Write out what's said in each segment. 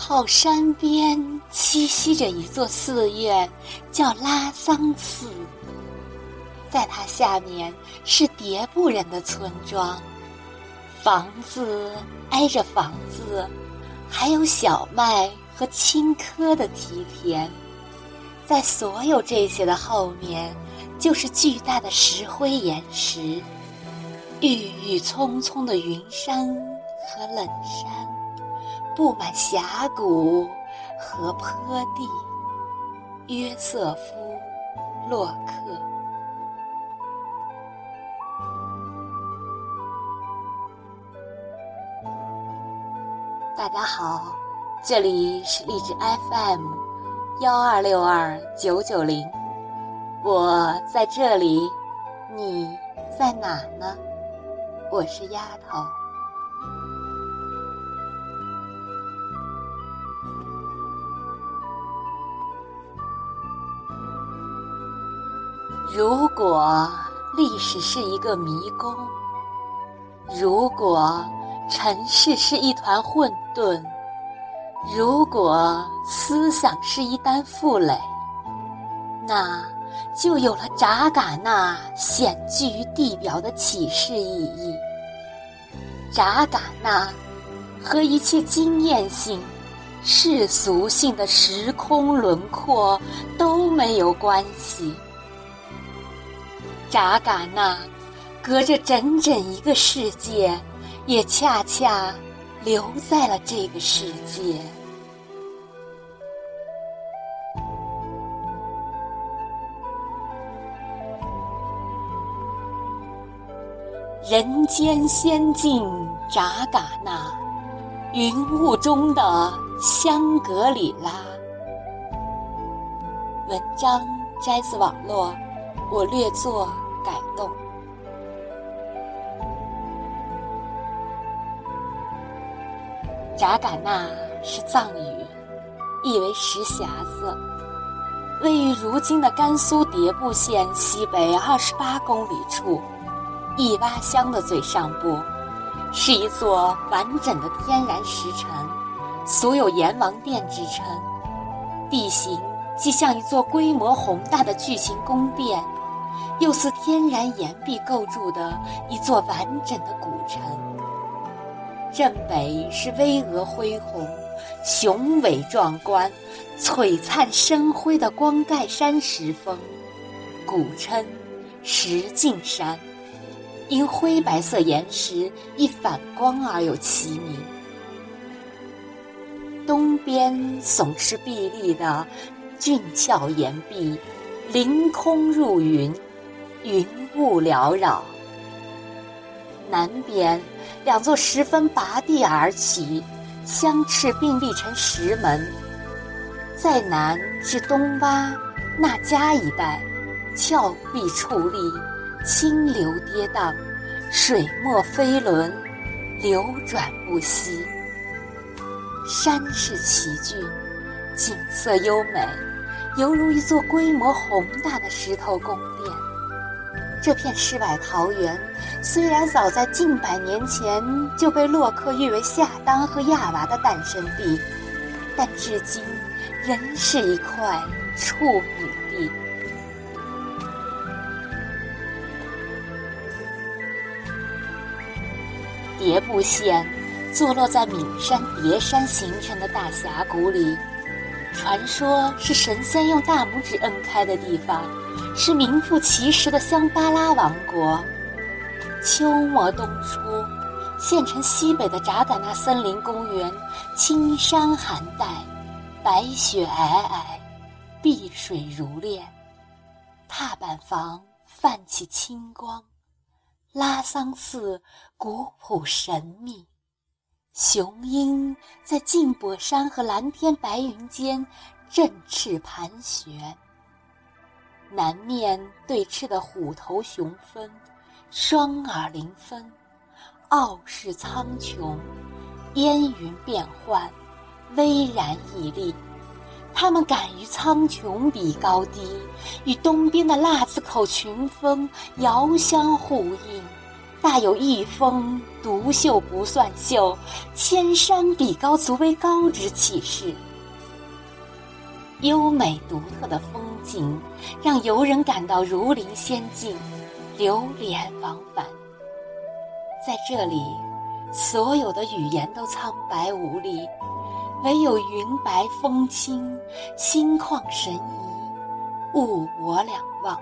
靠山边栖息着一座寺院，叫拉桑寺。在它下面是迭部人的村庄，房子挨着房子，还有小麦和青稞的梯田。在所有这些的后面，就是巨大的石灰岩石、郁郁葱葱的云山和冷山，布满峡谷和坡地。约瑟夫·洛克。大家好，这里是荔枝 FM 幺二六二九九零，我在这里，你在哪呢？我是丫头。如果历史是一个迷宫，如果。尘世是一团混沌，如果思想是一担负累，那就有了扎尕那显居于地表的启示意义。扎尕那和一切经验性、世俗性的时空轮廓都没有关系。扎尕那隔着整整一个世界。也恰恰留在了这个世界。人间仙境扎尕那，云雾中的香格里拉。文章摘自网络，我略作改动。扎尕那是藏语，意为石匣子，位于如今的甘肃迭部县西北二十八公里处，一洼乡的最上部，是一座完整的天然石城，素有阎王殿之称。地形既像一座规模宏大的巨型宫殿，又似天然岩壁构筑的一座完整的古城。镇北是巍峨恢宏、雄伟壮观、璀璨生辉的光盖山石峰，古称石径山，因灰白色岩石一反光而有其名。东边耸峙壁立的峻峭岩壁，凌空入云，云雾缭绕。南边。两座十分拔地而起、相斥并立成石门，在南至东洼那迦一带，峭壁矗立，清流跌宕，水墨飞轮，流转不息。山势奇峻，景色优美，犹如一座规模宏大的石头宫殿。这片世外桃源，虽然早在近百年前就被洛克誉为夏当和亚娃的诞生地，但至今仍是一块处女地。迭部县坐落在岷山叠山形成的大峡谷里，传说是神仙用大拇指摁开的地方。是名副其实的香巴拉王国。秋末冬初，县城西北的扎尕那森林公园，青山含黛，白雪皑皑，碧水如练，踏板房泛起青光，拉桑寺古朴神秘，雄鹰在静泊山和蓝天白云间振翅盘旋。南面对峙的虎头熊峰，双耳灵分，傲视苍穹，烟云变幻，巍然屹立。他们敢于苍穹比高低，与东边的腊子口群峰遥相呼应，大有一峰独秀不算秀，千山比高足为高之气势。优美独特的风景，让游人感到如临仙境，流连忘返。在这里，所有的语言都苍白无力，唯有云白风轻，心旷神怡，物我两忘。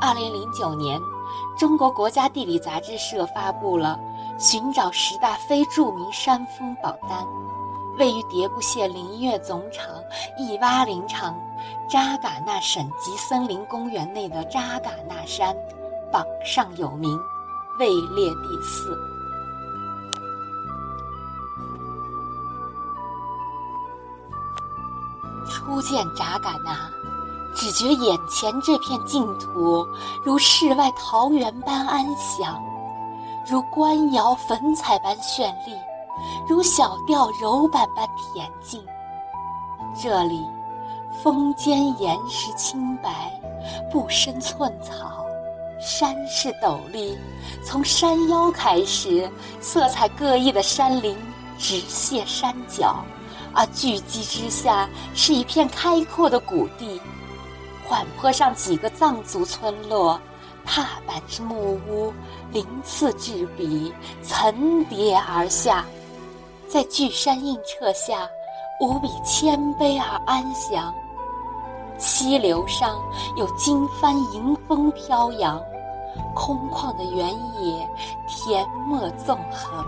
二零零九年，中国国家地理杂志社发布了寻找十大非著名山峰榜单。位于迭部县林业总场一洼林场扎尕那省级森林公园内的扎尕那山，榜上有名，位列第四。初见扎尕那，只觉眼前这片净土如世外桃源般安详，如官窑粉彩般绚丽。如小调柔板般恬静，这里峰间岩石清白，不生寸草；山势陡立，从山腰开始，色彩各异的山林直泻山脚，而聚集之下是一片开阔的谷地。缓坡上几个藏族村落，踏板之木屋，鳞次栉比，层叠而下。在巨山映彻下，无比谦卑而安详。溪流上有经幡迎风飘扬，空旷的原野，田陌纵横。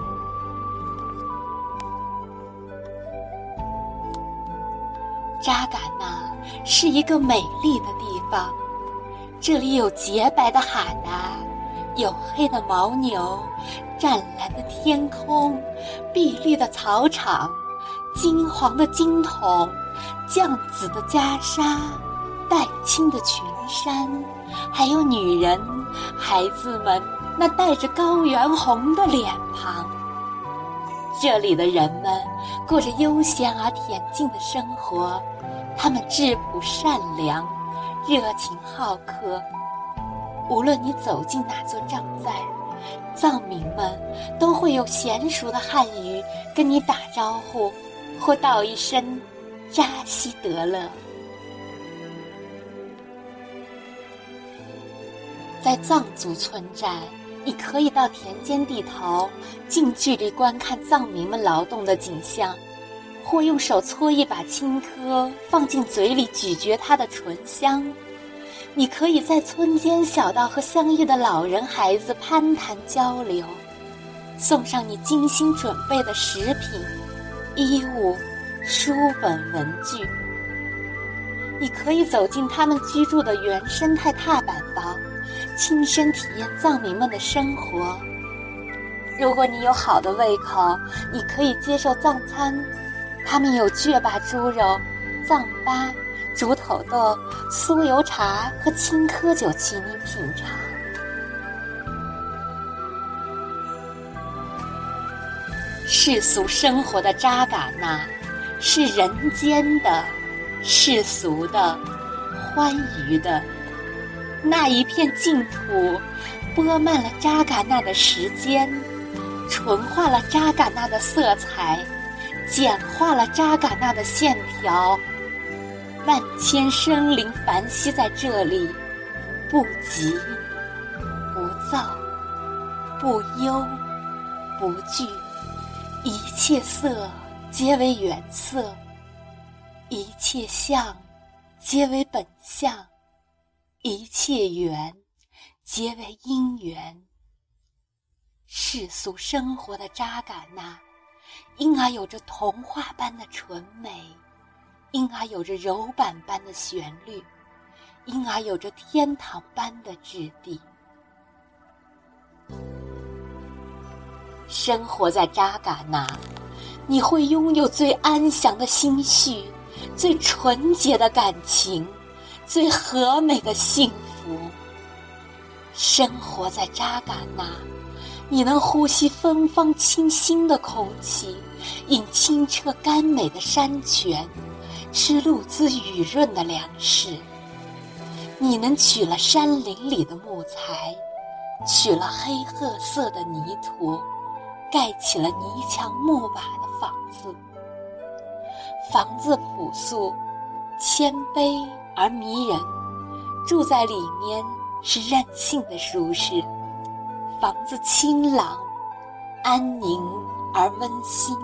扎尕那是一个美丽的地方，这里有洁白的海达。有黑的牦牛，湛蓝的天空，碧绿的草场，金黄的金筒，绛紫的袈裟，黛青的群山，还有女人、孩子们那带着高原红的脸庞。这里的人们过着悠闲而恬静的生活，他们质朴善良，热情好客。无论你走进哪座帐寨，藏民们都会用娴熟的汉语跟你打招呼，或道一声“扎西德勒”。在藏族村寨，你可以到田间地头近距离观看藏民们劳动的景象，或用手搓一把青稞放进嘴里咀嚼它的醇香。你可以在村间小道和相遇的老人孩子攀谈交流，送上你精心准备的食品、衣物、书本、文具。你可以走进他们居住的原生态踏板房，亲身体验藏民们的生活。如果你有好的胃口，你可以接受藏餐，他们有雀巴猪肉、藏粑。煮土豆、酥油茶和青稞酒，请你品尝。世俗生活的扎尕那，是人间的、世俗的、欢愉的。那一片净土，播漫了扎尕那的时间，纯化了扎尕那的色彩，简化了扎尕那的线条。万千生灵繁息在这里，不急不躁，不忧不惧，一切色皆为原色，一切相皆为本相，一切缘皆为因缘。世俗生活的扎尕那，因而有着童话般的纯美。因而有着柔板般的旋律，因而有着天堂般的质地。生活在扎尕那，你会拥有最安详的心绪，最纯洁的感情，最和美的幸福。生活在扎尕那，你能呼吸芬芳清新的空气，饮清澈甘美的山泉。吃露滋雨润的粮食，你能取了山林里的木材，取了黑褐色的泥土，盖起了泥墙木瓦的房子。房子朴素、谦卑而迷人，住在里面是任性的舒适。房子清朗、安宁而温馨，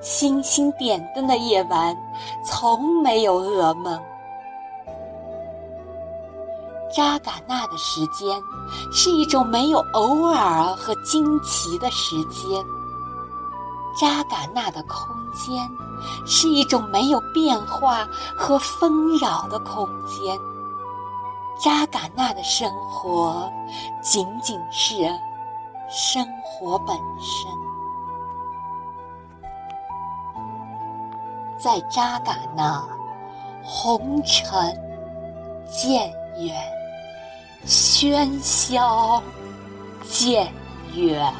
星星点灯的夜晚从没有噩梦。扎尕那的时间是一种没有偶尔和惊奇的时间。扎尕那的空间是一种没有变化和纷扰的空间。扎尕那的生活仅仅是生活本身。在扎尕那，红尘渐远。喧嚣渐远。